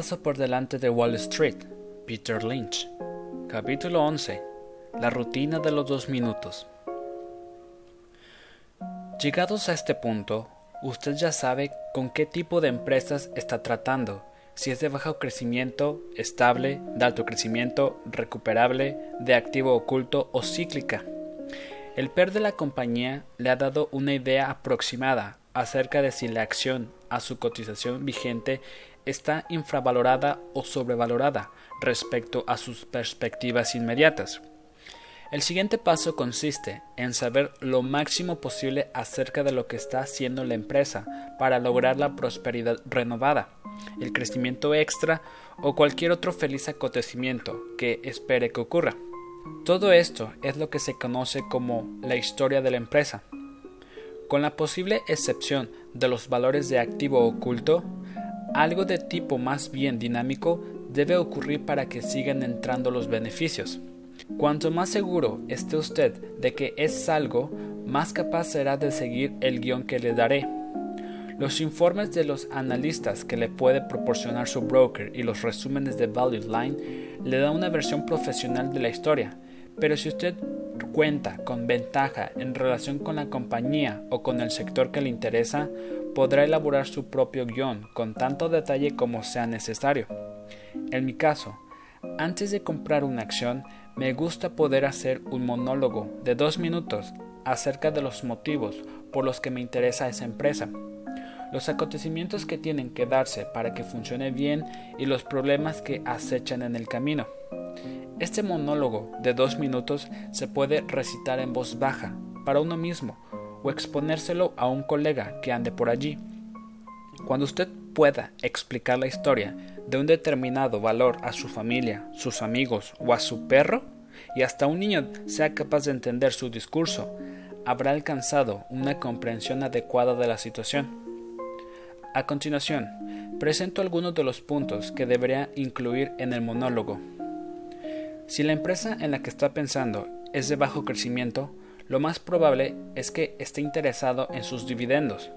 paso por delante de Wall Street, Peter Lynch. Capítulo 11. La rutina de los dos minutos. Llegados a este punto, usted ya sabe con qué tipo de empresas está tratando, si es de bajo crecimiento, estable, de alto crecimiento, recuperable, de activo oculto o cíclica. El PER de la compañía le ha dado una idea aproximada acerca de si la acción a su cotización vigente está infravalorada o sobrevalorada respecto a sus perspectivas inmediatas. El siguiente paso consiste en saber lo máximo posible acerca de lo que está haciendo la empresa para lograr la prosperidad renovada, el crecimiento extra o cualquier otro feliz acontecimiento que espere que ocurra. Todo esto es lo que se conoce como la historia de la empresa. Con la posible excepción de los valores de activo oculto, algo de tipo más bien dinámico debe ocurrir para que sigan entrando los beneficios. Cuanto más seguro esté usted de que es algo, más capaz será de seguir el guion que le daré. Los informes de los analistas que le puede proporcionar su broker y los resúmenes de Value Line le dan una versión profesional de la historia, pero si usted cuenta con ventaja en relación con la compañía o con el sector que le interesa, podrá elaborar su propio guion con tanto detalle como sea necesario. En mi caso, antes de comprar una acción, me gusta poder hacer un monólogo de dos minutos acerca de los motivos por los que me interesa esa empresa, los acontecimientos que tienen que darse para que funcione bien y los problemas que acechan en el camino. Este monólogo de dos minutos se puede recitar en voz baja para uno mismo o exponérselo a un colega que ande por allí. Cuando usted pueda explicar la historia de un determinado valor a su familia, sus amigos o a su perro, y hasta un niño sea capaz de entender su discurso, habrá alcanzado una comprensión adecuada de la situación. A continuación, presento algunos de los puntos que debería incluir en el monólogo. Si la empresa en la que está pensando es de bajo crecimiento, lo más probable es que esté interesado en sus dividendos.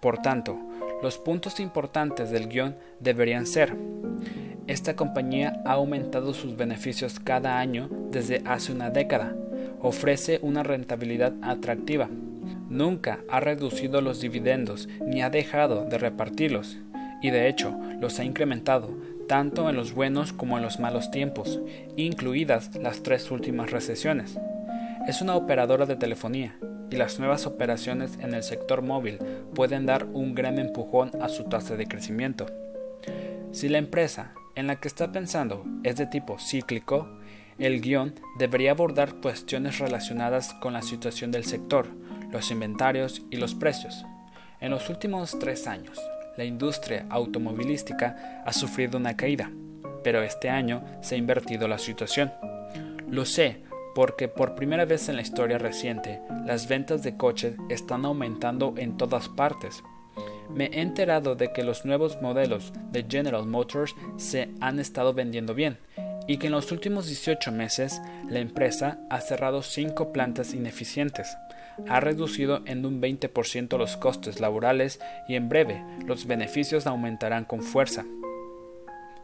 Por tanto, los puntos importantes del guion deberían ser esta compañía ha aumentado sus beneficios cada año desde hace una década. Ofrece una rentabilidad atractiva. Nunca ha reducido los dividendos ni ha dejado de repartirlos. Y de hecho, los ha incrementado tanto en los buenos como en los malos tiempos, incluidas las tres últimas recesiones. Es una operadora de telefonía y las nuevas operaciones en el sector móvil pueden dar un gran empujón a su tasa de crecimiento. Si la empresa en la que está pensando es de tipo cíclico, el guion debería abordar cuestiones relacionadas con la situación del sector, los inventarios y los precios. En los últimos tres años, la industria automovilística ha sufrido una caída, pero este año se ha invertido la situación. Lo sé porque por primera vez en la historia reciente, las ventas de coches están aumentando en todas partes me he enterado de que los nuevos modelos de General Motors se han estado vendiendo bien y que en los últimos 18 meses la empresa ha cerrado 5 plantas ineficientes, ha reducido en un 20% los costes laborales y en breve los beneficios aumentarán con fuerza.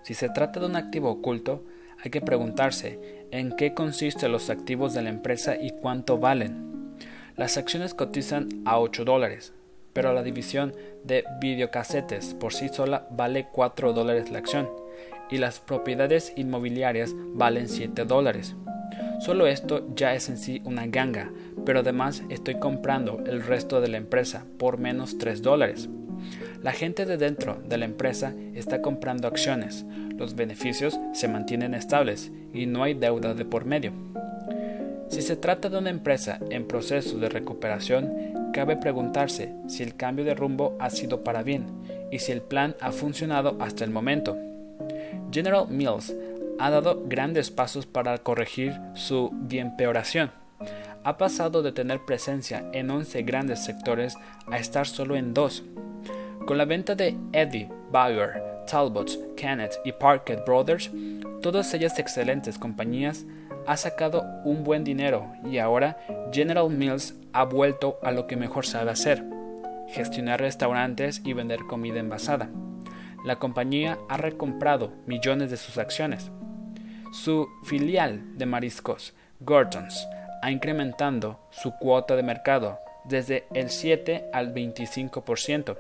Si se trata de un activo oculto, hay que preguntarse en qué consisten los activos de la empresa y cuánto valen. Las acciones cotizan a 8 dólares, pero la división de videocasetes por sí sola vale 4 dólares la acción y las propiedades inmobiliarias valen 7 dólares. Solo esto ya es en sí una ganga, pero además estoy comprando el resto de la empresa por menos 3 dólares. La gente de dentro de la empresa está comprando acciones, los beneficios se mantienen estables y no hay deuda de por medio. Si se trata de una empresa en proceso de recuperación, cabe preguntarse si el cambio de rumbo ha sido para bien y si el plan ha funcionado hasta el momento. General Mills ha dado grandes pasos para corregir su bienpeoración. Ha pasado de tener presencia en 11 grandes sectores a estar solo en dos. Con la venta de Eddie, Bauer, Talbot, Kenneth y Parker Brothers, todas ellas excelentes compañías, ha sacado un buen dinero y ahora General Mills ha vuelto a lo que mejor sabe hacer, gestionar restaurantes y vender comida envasada. la compañía ha recomprado millones de sus acciones. Su filial de mariscos, Gortons, ha incrementado su cuota de mercado desde el 7 al 25%.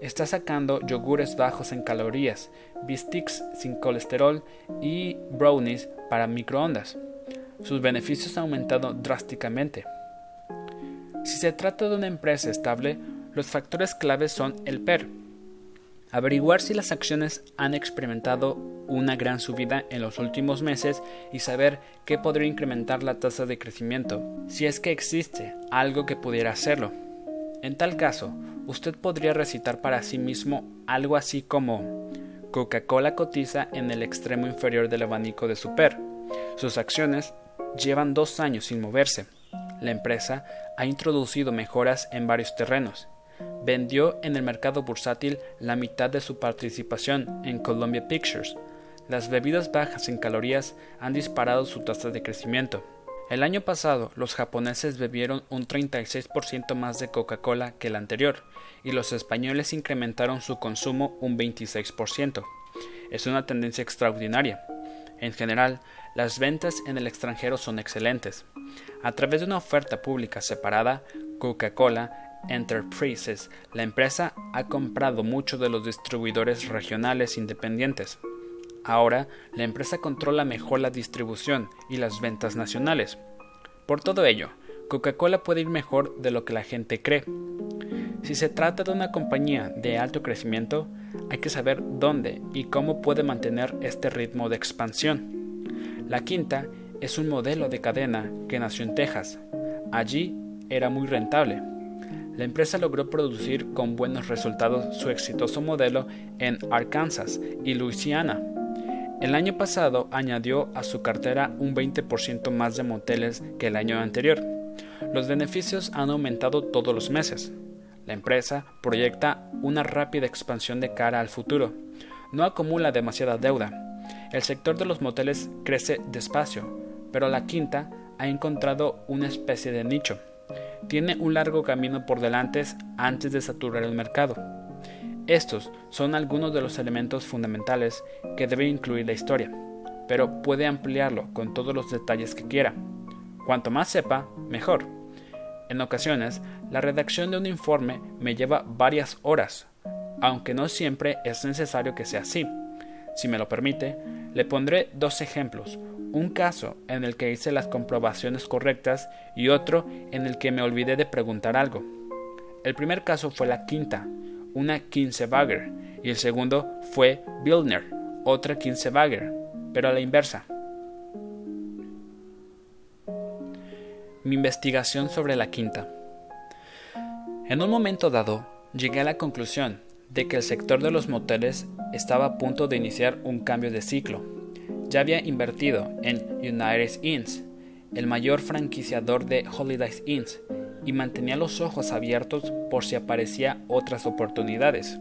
Está sacando yogures bajos en calorías, bistics sin colesterol y brownies para microondas. Sus beneficios han aumentado drásticamente. Si se trata de una empresa estable, los factores claves son el PER, averiguar si las acciones han experimentado una gran subida en los últimos meses y saber qué podría incrementar la tasa de crecimiento, si es que existe algo que pudiera hacerlo. En tal caso, usted podría recitar para sí mismo algo así como Coca-Cola cotiza en el extremo inferior del abanico de Super. Sus acciones llevan dos años sin moverse. La empresa ha introducido mejoras en varios terrenos vendió en el mercado bursátil la mitad de su participación en Columbia Pictures. Las bebidas bajas en calorías han disparado su tasa de crecimiento. El año pasado los japoneses bebieron un 36% más de Coca-Cola que el anterior, y los españoles incrementaron su consumo un 26%. Es una tendencia extraordinaria. En general, las ventas en el extranjero son excelentes. A través de una oferta pública separada, Coca-Cola Enterprises, la empresa ha comprado muchos de los distribuidores regionales independientes. Ahora, la empresa controla mejor la distribución y las ventas nacionales. Por todo ello, Coca-Cola puede ir mejor de lo que la gente cree. Si se trata de una compañía de alto crecimiento, hay que saber dónde y cómo puede mantener este ritmo de expansión. La quinta es un modelo de cadena que nació en Texas. Allí era muy rentable la empresa logró producir con buenos resultados su exitoso modelo en Arkansas y Louisiana. El año pasado añadió a su cartera un 20% más de moteles que el año anterior. Los beneficios han aumentado todos los meses. La empresa proyecta una rápida expansión de cara al futuro. No acumula demasiada deuda. El sector de los moteles crece despacio, pero la quinta ha encontrado una especie de nicho tiene un largo camino por delante antes de saturar el mercado. Estos son algunos de los elementos fundamentales que debe incluir la historia, pero puede ampliarlo con todos los detalles que quiera. Cuanto más sepa, mejor. En ocasiones, la redacción de un informe me lleva varias horas, aunque no siempre es necesario que sea así. Si me lo permite, le pondré dos ejemplos, un caso en el que hice las comprobaciones correctas y otro en el que me olvidé de preguntar algo. El primer caso fue la quinta, una Kinsevager, y el segundo fue Billner, otra Kinsevager, pero a la inversa. Mi investigación sobre la quinta. En un momento dado, llegué a la conclusión de que el sector de los moteles estaba a punto de iniciar un cambio de ciclo ya había invertido en United Inns, el mayor franquiciador de Holidays Inns, y mantenía los ojos abiertos por si aparecía otras oportunidades.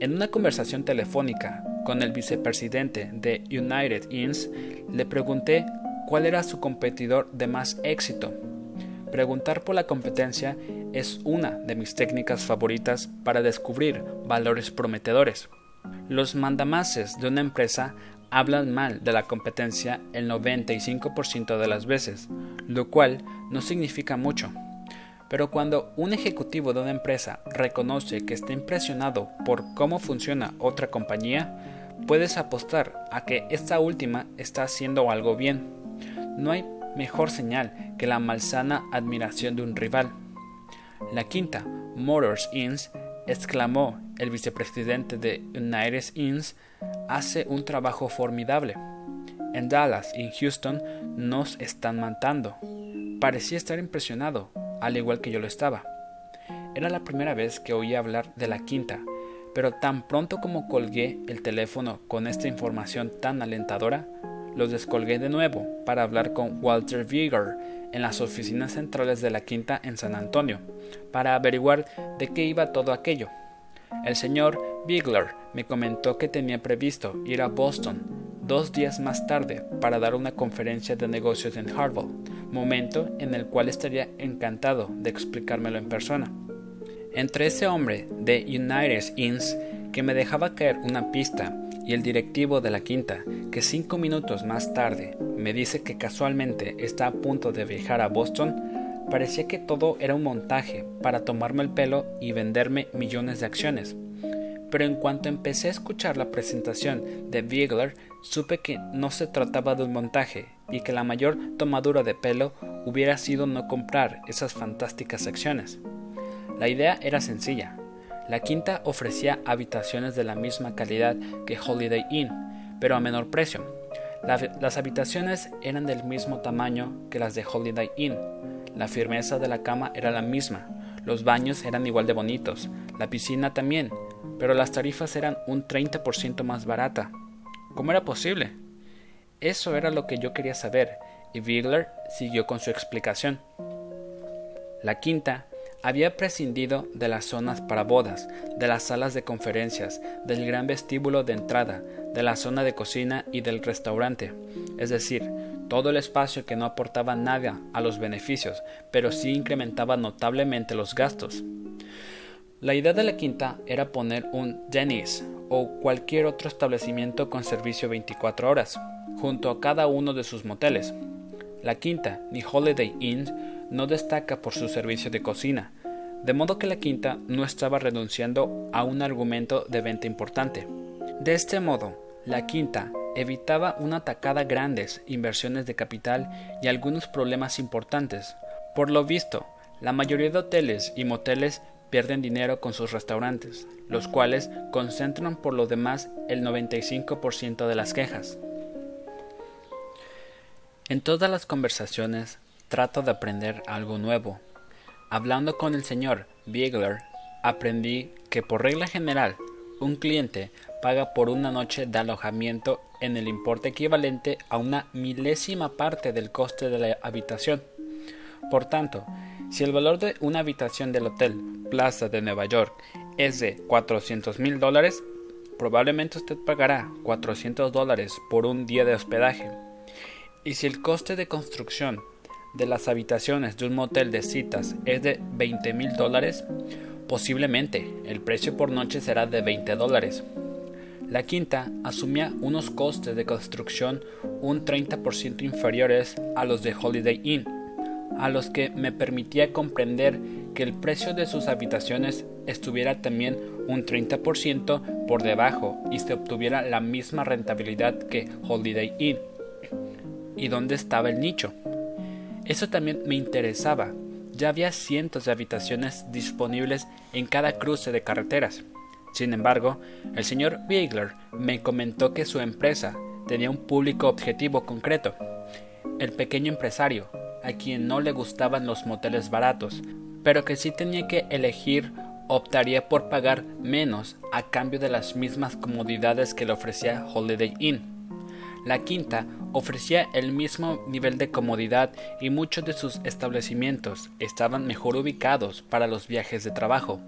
En una conversación telefónica con el vicepresidente de United Inns, le pregunté cuál era su competidor de más éxito. Preguntar por la competencia es una de mis técnicas favoritas para descubrir valores prometedores. Los mandamases de una empresa hablan mal de la competencia el 95% de las veces, lo cual no significa mucho. Pero cuando un ejecutivo de una empresa reconoce que está impresionado por cómo funciona otra compañía, puedes apostar a que esta última está haciendo algo bien. No hay mejor señal que la malsana admiración de un rival. La quinta, Motors Inns, exclamó el vicepresidente de United Inns, hace un trabajo formidable. En Dallas y Houston nos están matando. Parecía estar impresionado, al igual que yo lo estaba. Era la primera vez que oía hablar de la quinta, pero tan pronto como colgué el teléfono con esta información tan alentadora, los descolgué de nuevo para hablar con Walter Vigor en las oficinas centrales de la quinta en San Antonio, para averiguar de qué iba todo aquello. El señor Bigler me comentó que tenía previsto ir a Boston dos días más tarde para dar una conferencia de negocios en Harvard, momento en el cual estaría encantado de explicármelo en persona. Entre ese hombre de United Inns que me dejaba caer una pista y el directivo de la quinta, que cinco minutos más tarde me dice que casualmente está a punto de viajar a Boston, parecía que todo era un montaje para tomarme el pelo y venderme millones de acciones. Pero en cuanto empecé a escuchar la presentación de Biegler, supe que no se trataba de un montaje y que la mayor tomadura de pelo hubiera sido no comprar esas fantásticas acciones. La idea era sencilla. La quinta ofrecía habitaciones de la misma calidad que Holiday Inn, pero a menor precio. las habitaciones eran del mismo tamaño que las de Holiday Inn. La firmeza de la cama era la misma. Los baños eran igual de bonitos. La piscina también. Pero las tarifas eran un 30% más barata. ¿Cómo era posible? Eso era lo que yo quería saber, y Wigler siguió con su explicación. La quinta había prescindido de las zonas para bodas, de las salas de conferencias, del gran vestíbulo de entrada, de la zona de cocina y del restaurante, es decir, todo el espacio que no aportaba nada a los beneficios, pero sí incrementaba notablemente los gastos. La idea de la quinta era poner un Denny's o cualquier otro establecimiento con servicio 24 horas, junto a cada uno de sus moteles. La quinta, ni Holiday Inn, no destaca por su servicio de cocina, de modo que la quinta no estaba renunciando a un argumento de venta importante. De este modo, la quinta evitaba una atacada grandes inversiones de capital y algunos problemas importantes. Por lo visto, la mayoría de hoteles y moteles pierden dinero con sus restaurantes, los cuales concentran por lo demás el 95% de las quejas. En todas las conversaciones trato de aprender algo nuevo. Hablando con el señor Biegler, aprendí que por regla general un cliente paga por una noche de alojamiento en el importe equivalente a una milésima parte del coste de la habitación. Por tanto, si el valor de una habitación del Hotel Plaza de Nueva York es de 400 mil dólares, probablemente usted pagará 400 dólares por un día de hospedaje. Y si el coste de construcción de las habitaciones de un motel de citas es de 20 mil dólares, posiblemente el precio por noche será de 20 dólares. La quinta asumía unos costes de construcción un 30% inferiores a los de Holiday Inn, a los que me permitía comprender que el precio de sus habitaciones estuviera también un 30% por debajo y se obtuviera la misma rentabilidad que Holiday Inn. ¿Y dónde estaba el nicho? Eso también me interesaba. Ya había cientos de habitaciones disponibles en cada cruce de carreteras. Sin embargo, el señor Biegler me comentó que su empresa tenía un público objetivo concreto, el pequeño empresario, a quien no le gustaban los moteles baratos, pero que si tenía que elegir optaría por pagar menos a cambio de las mismas comodidades que le ofrecía Holiday Inn. La quinta ofrecía el mismo nivel de comodidad y muchos de sus establecimientos estaban mejor ubicados para los viajes de trabajo.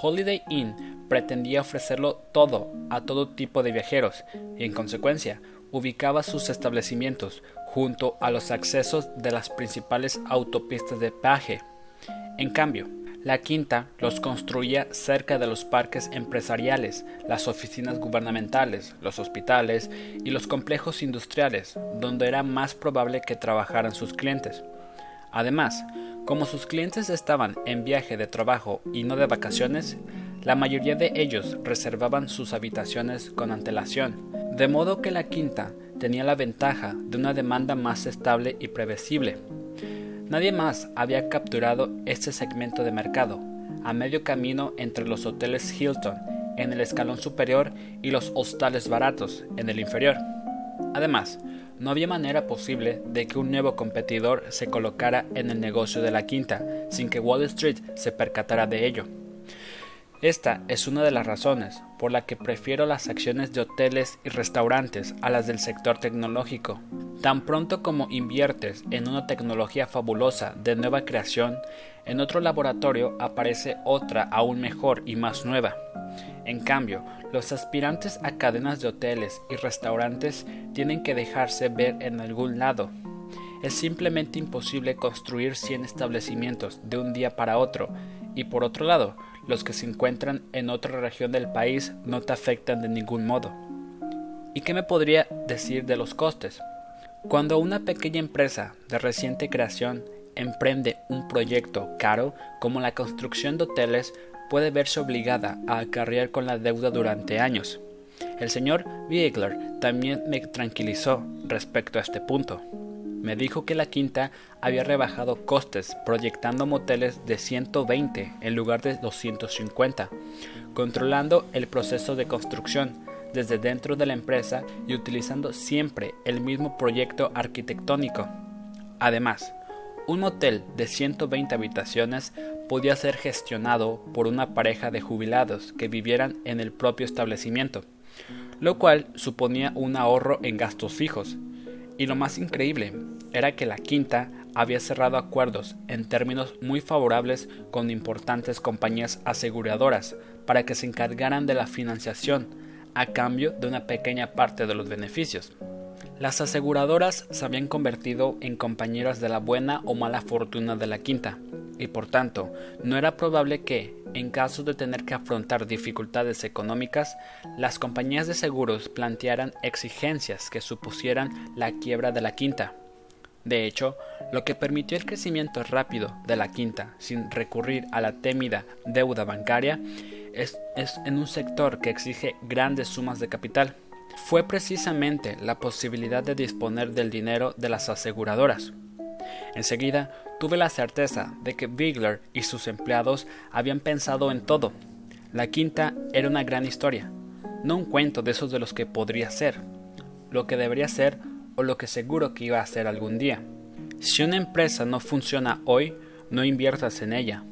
Holiday Inn pretendía ofrecerlo todo a todo tipo de viajeros y en consecuencia ubicaba sus establecimientos junto a los accesos de las principales autopistas de peaje. En cambio, la quinta los construía cerca de los parques empresariales, las oficinas gubernamentales, los hospitales y los complejos industriales, donde era más probable que trabajaran sus clientes. Además, como sus clientes estaban en viaje de trabajo y no de vacaciones, la mayoría de ellos reservaban sus habitaciones con antelación, de modo que la quinta tenía la ventaja de una demanda más estable y previsible. Nadie más había capturado este segmento de mercado, a medio camino entre los hoteles Hilton en el escalón superior y los hostales baratos en el inferior. Además, no había manera posible de que un nuevo competidor se colocara en el negocio de la quinta sin que Wall Street se percatara de ello. Esta es una de las razones por la que prefiero las acciones de hoteles y restaurantes a las del sector tecnológico. Tan pronto como inviertes en una tecnología fabulosa de nueva creación, en otro laboratorio aparece otra aún mejor y más nueva. En cambio, los aspirantes a cadenas de hoteles y restaurantes tienen que dejarse ver en algún lado. es simplemente imposible construir 100 establecimientos de un día para otro, y por otro lado, los que se encuentran en otra región del país no te afectan de ningún modo. ¿Y qué me podría decir de los costes? Cuando una pequeña empresa de reciente creación emprende un proyecto caro como la construcción de hoteles, puede verse obligada a acarrear con la deuda durante años. El señor Biegler también me tranquilizó respecto a este punto. Me dijo que la quinta había rebajado costes proyectando moteles de 120 en lugar de 250, controlando el proceso de construcción desde dentro de la empresa y utilizando siempre el mismo proyecto arquitectónico. Además, un motel de 120 habitaciones podía ser gestionado por una pareja de jubilados que vivieran en el propio establecimiento, lo cual suponía un ahorro en gastos fijos. Y lo más increíble era que la quinta había cerrado acuerdos en términos muy favorables con importantes compañías aseguradoras para que se encargaran de la financiación a cambio de una pequeña parte de los beneficios. Las aseguradoras se habían convertido en compañeras de la buena o mala fortuna de la quinta, y por tanto no era probable que, en caso de tener que afrontar dificultades económicas, las compañías de seguros plantearan exigencias que supusieran la quiebra de la quinta. De hecho, lo que permitió el crecimiento rápido de la quinta sin recurrir a la temida deuda bancaria es, es en un sector que exige grandes sumas de capital. Fue precisamente la posibilidad de disponer del dinero de las aseguradoras. Enseguida tuve la certeza de que Bigler y sus empleados habían pensado en todo. La quinta era una gran historia, no un cuento de esos de los que podría ser, lo que debería ser o lo que seguro que iba a ser algún día. Si una empresa no funciona hoy, no inviertas en ella.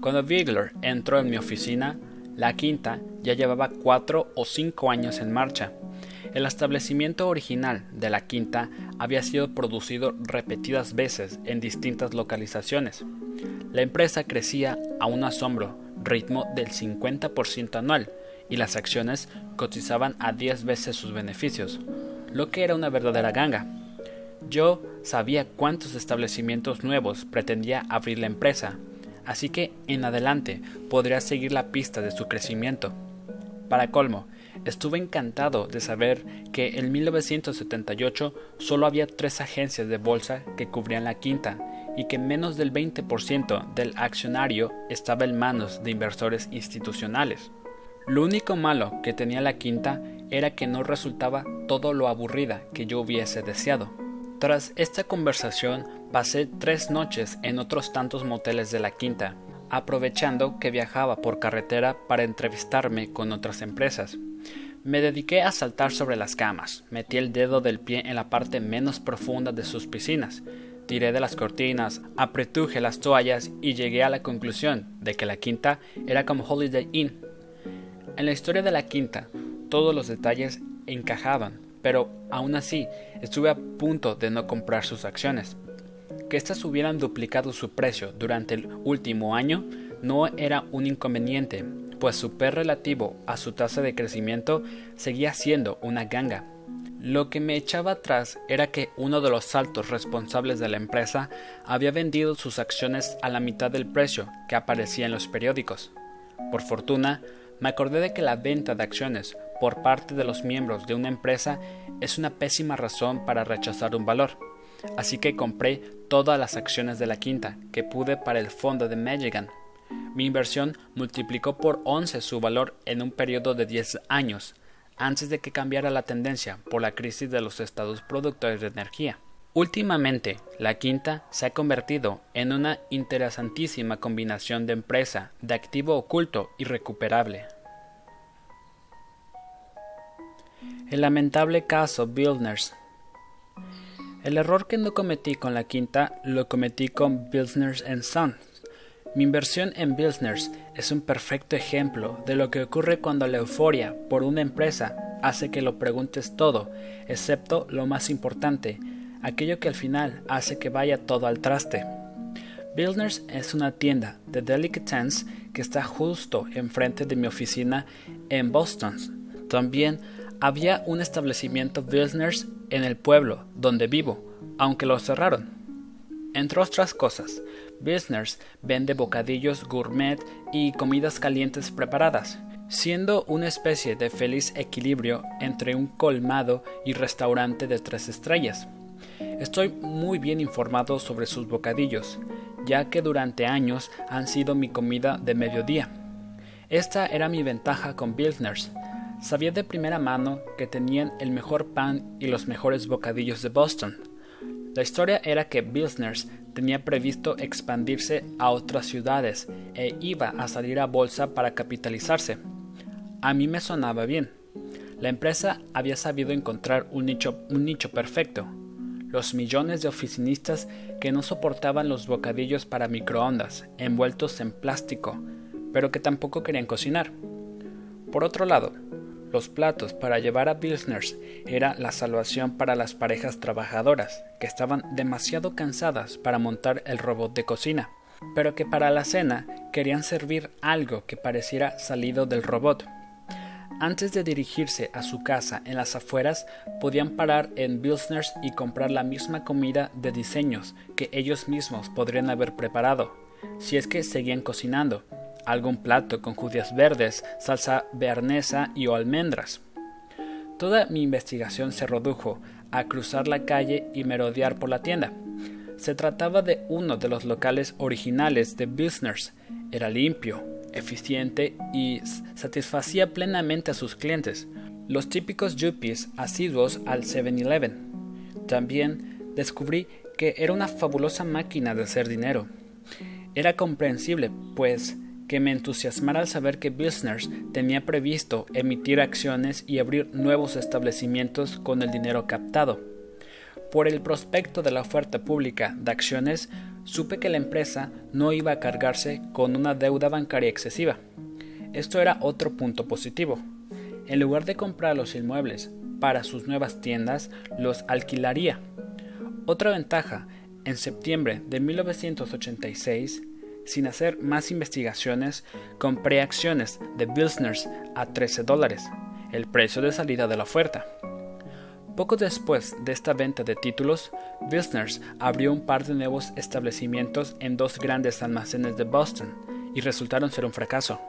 Cuando Bigler entró en mi oficina, la quinta ya llevaba cuatro o cinco años en marcha. El establecimiento original de la quinta había sido producido repetidas veces en distintas localizaciones. La empresa crecía a un asombro ritmo del 50% anual y las acciones cotizaban a 10 veces sus beneficios, lo que era una verdadera ganga. Yo sabía cuántos establecimientos nuevos pretendía abrir la empresa, así que en adelante podría seguir la pista de su crecimiento. Para colmo, estuve encantado de saber que en 1978 solo había tres agencias de bolsa que cubrían la quinta y que menos del 20% del accionario estaba en manos de inversores institucionales. Lo único malo que tenía la quinta era que no resultaba todo lo aburrida que yo hubiese deseado. Tras esta conversación pasé tres noches en otros tantos moteles de la quinta, aprovechando que viajaba por carretera para entrevistarme con otras empresas. Me dediqué a saltar sobre las camas, metí el dedo del pie en la parte menos profunda de sus piscinas, tiré de las cortinas, apretuje las toallas y llegué a la conclusión de que la quinta era como Holiday Inn. En la historia de la quinta, todos los detalles encajaban, pero aún así estuve a punto de no comprar sus acciones. Que éstas hubieran duplicado su precio durante el último año no era un inconveniente, pues su PER relativo a su tasa de crecimiento seguía siendo una ganga. Lo que me echaba atrás era que uno de los altos responsables de la empresa había vendido sus acciones a la mitad del precio que aparecía en los periódicos. Por fortuna, me acordé de que la venta de acciones por parte de los miembros de una empresa es una pésima razón para rechazar un valor. Así que compré todas las acciones de la quinta que pude para el fondo de Magigan mi inversión multiplicó por 11 su valor en un periodo de 10 años, antes de que cambiara la tendencia por la crisis de los estados productores de energía. Últimamente, la quinta se ha convertido en una interesantísima combinación de empresa, de activo oculto y recuperable. El lamentable caso Bildners. El error que no cometí con la quinta lo cometí con Bildners Son mi inversión en Bilsners es un perfecto ejemplo de lo que ocurre cuando la euforia por una empresa hace que lo preguntes todo, excepto lo más importante, aquello que al final hace que vaya todo al traste. Bilsners es una tienda de delicatessen que está justo enfrente de mi oficina en Boston. También había un establecimiento Bilsners en el pueblo donde vivo, aunque lo cerraron. Entre otras cosas, Business vende bocadillos gourmet y comidas calientes preparadas, siendo una especie de feliz equilibrio entre un colmado y restaurante de tres estrellas. Estoy muy bien informado sobre sus bocadillos, ya que durante años han sido mi comida de mediodía. Esta era mi ventaja con Billsners. Sabía de primera mano que tenían el mejor pan y los mejores bocadillos de Boston. La historia era que Billsners tenía previsto expandirse a otras ciudades e iba a salir a bolsa para capitalizarse. A mí me sonaba bien. La empresa había sabido encontrar un nicho, perfecto. Los millones de oficinistas que no soportaban los bocadillos para microondas, envueltos en plástico, pero que tampoco querían cocinar. Por otro lado, los platos para llevar a Pilsners era la salvación para las parejas trabajadoras, que estaban demasiado cansadas para montar el robot de cocina, pero que para la cena querían servir algo que pareciera salido del robot. Antes de dirigirse a su casa en las afueras, podían parar en Pilsners y comprar la misma comida de diseños que ellos mismos podrían haber preparado, si es que seguían cocinando, algún plato con judías verdes, salsa bearnesa y o almendras. Toda mi investigación se redujo a cruzar la calle y merodear por la tienda. Se trataba de uno de los locales originales de Business. Era limpio, eficiente y satisfacía plenamente a sus clientes, los típicos yuppies asiduos al 7-Eleven. También descubrí que era una fabulosa máquina de hacer dinero. Era comprensible, pues que me entusiasmara al saber que Business tenía previsto emitir acciones y abrir nuevos establecimientos con el dinero captado. Por el prospecto de la oferta pública de acciones, supe que la empresa no iba a cargarse con una deuda bancaria excesiva. Esto era otro punto positivo. En lugar de comprar los inmuebles para sus nuevas tiendas, los alquilaría. Otra ventaja, en septiembre de 1986, sin hacer más investigaciones, compré acciones de Bilsners a 13 dólares, el precio de salida de la oferta. Poco después de esta venta de títulos, Bilsners abrió un par de nuevos establecimientos en dos grandes almacenes de Boston y resultaron ser un fracaso.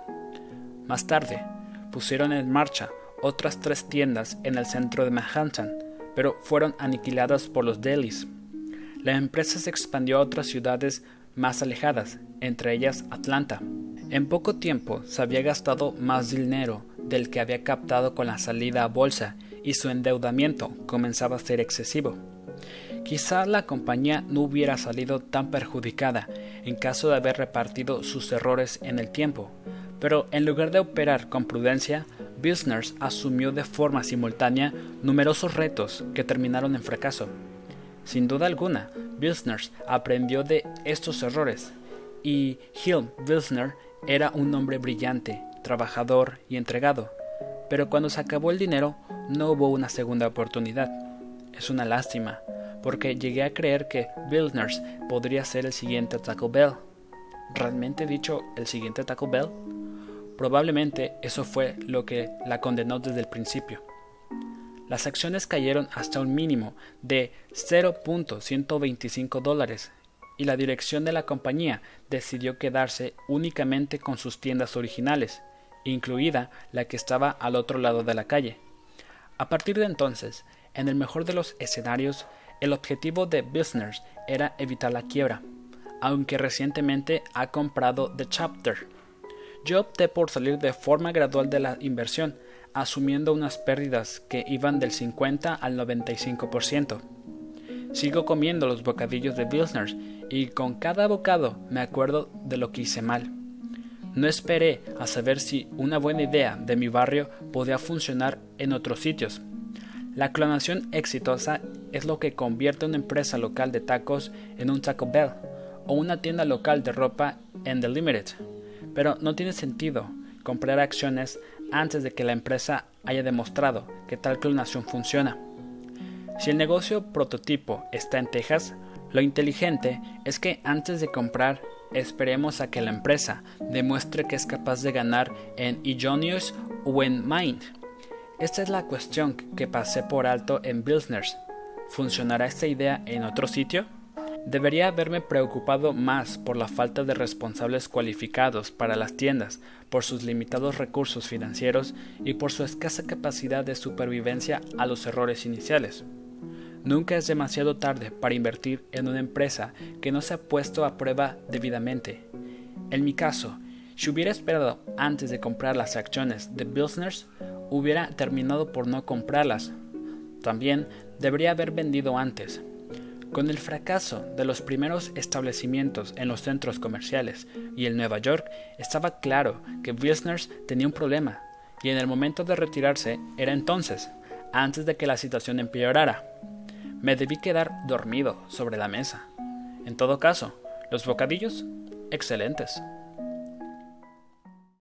Más tarde, pusieron en marcha otras tres tiendas en el centro de Manhattan, pero fueron aniquiladas por los delis. La empresa se expandió a otras ciudades más alejadas, entre ellas Atlanta. En poco tiempo se había gastado más dinero del que había captado con la salida a bolsa y su endeudamiento comenzaba a ser excesivo. Quizá la compañía no hubiera salido tan perjudicada en caso de haber repartido sus errores en el tiempo, pero en lugar de operar con prudencia, Business asumió de forma simultánea numerosos retos que terminaron en fracaso. Sin duda alguna, Wilsner aprendió de estos errores y Hilm Wilsner era un hombre brillante, trabajador y entregado. Pero cuando se acabó el dinero, no hubo una segunda oportunidad. Es una lástima, porque llegué a creer que Wilsner podría ser el siguiente Taco Bell. ¿Realmente dicho el siguiente Taco Bell? Probablemente eso fue lo que la condenó desde el principio las acciones cayeron hasta un mínimo de 0.125 dólares y la dirección de la compañía decidió quedarse únicamente con sus tiendas originales, incluida la que estaba al otro lado de la calle. A partir de entonces, en el mejor de los escenarios, el objetivo de Business era evitar la quiebra, aunque recientemente ha comprado The Chapter. Yo opté por salir de forma gradual de la inversión, asumiendo unas pérdidas que iban del 50 al 95%. Sigo comiendo los bocadillos de Bilsner y con cada bocado me acuerdo de lo que hice mal. No esperé a saber si una buena idea de mi barrio podía funcionar en otros sitios. La clonación exitosa es lo que convierte una empresa local de tacos en un Taco Bell o una tienda local de ropa en The Limited. Pero no tiene sentido comprar acciones antes de que la empresa haya demostrado que tal clonación funciona. Si el negocio prototipo está en Texas, lo inteligente es que antes de comprar esperemos a que la empresa demuestre que es capaz de ganar en Illinois o en Maine. Esta es la cuestión que pasé por alto en Bilsners. ¿Funcionará esta idea en otro sitio? Debería haberme preocupado más por la falta de responsables cualificados para las tiendas, por sus limitados recursos financieros y por su escasa capacidad de supervivencia a los errores iniciales. Nunca es demasiado tarde para invertir en una empresa que no se ha puesto a prueba debidamente. En mi caso, si hubiera esperado antes de comprar las acciones de Bilsners, hubiera terminado por no comprarlas. También debería haber vendido antes, con el fracaso de los primeros establecimientos en los centros comerciales y en Nueva York, estaba claro que Wilsners tenía un problema, y en el momento de retirarse era entonces, antes de que la situación empeorara. Me debí quedar dormido sobre la mesa. En todo caso, los bocadillos, excelentes.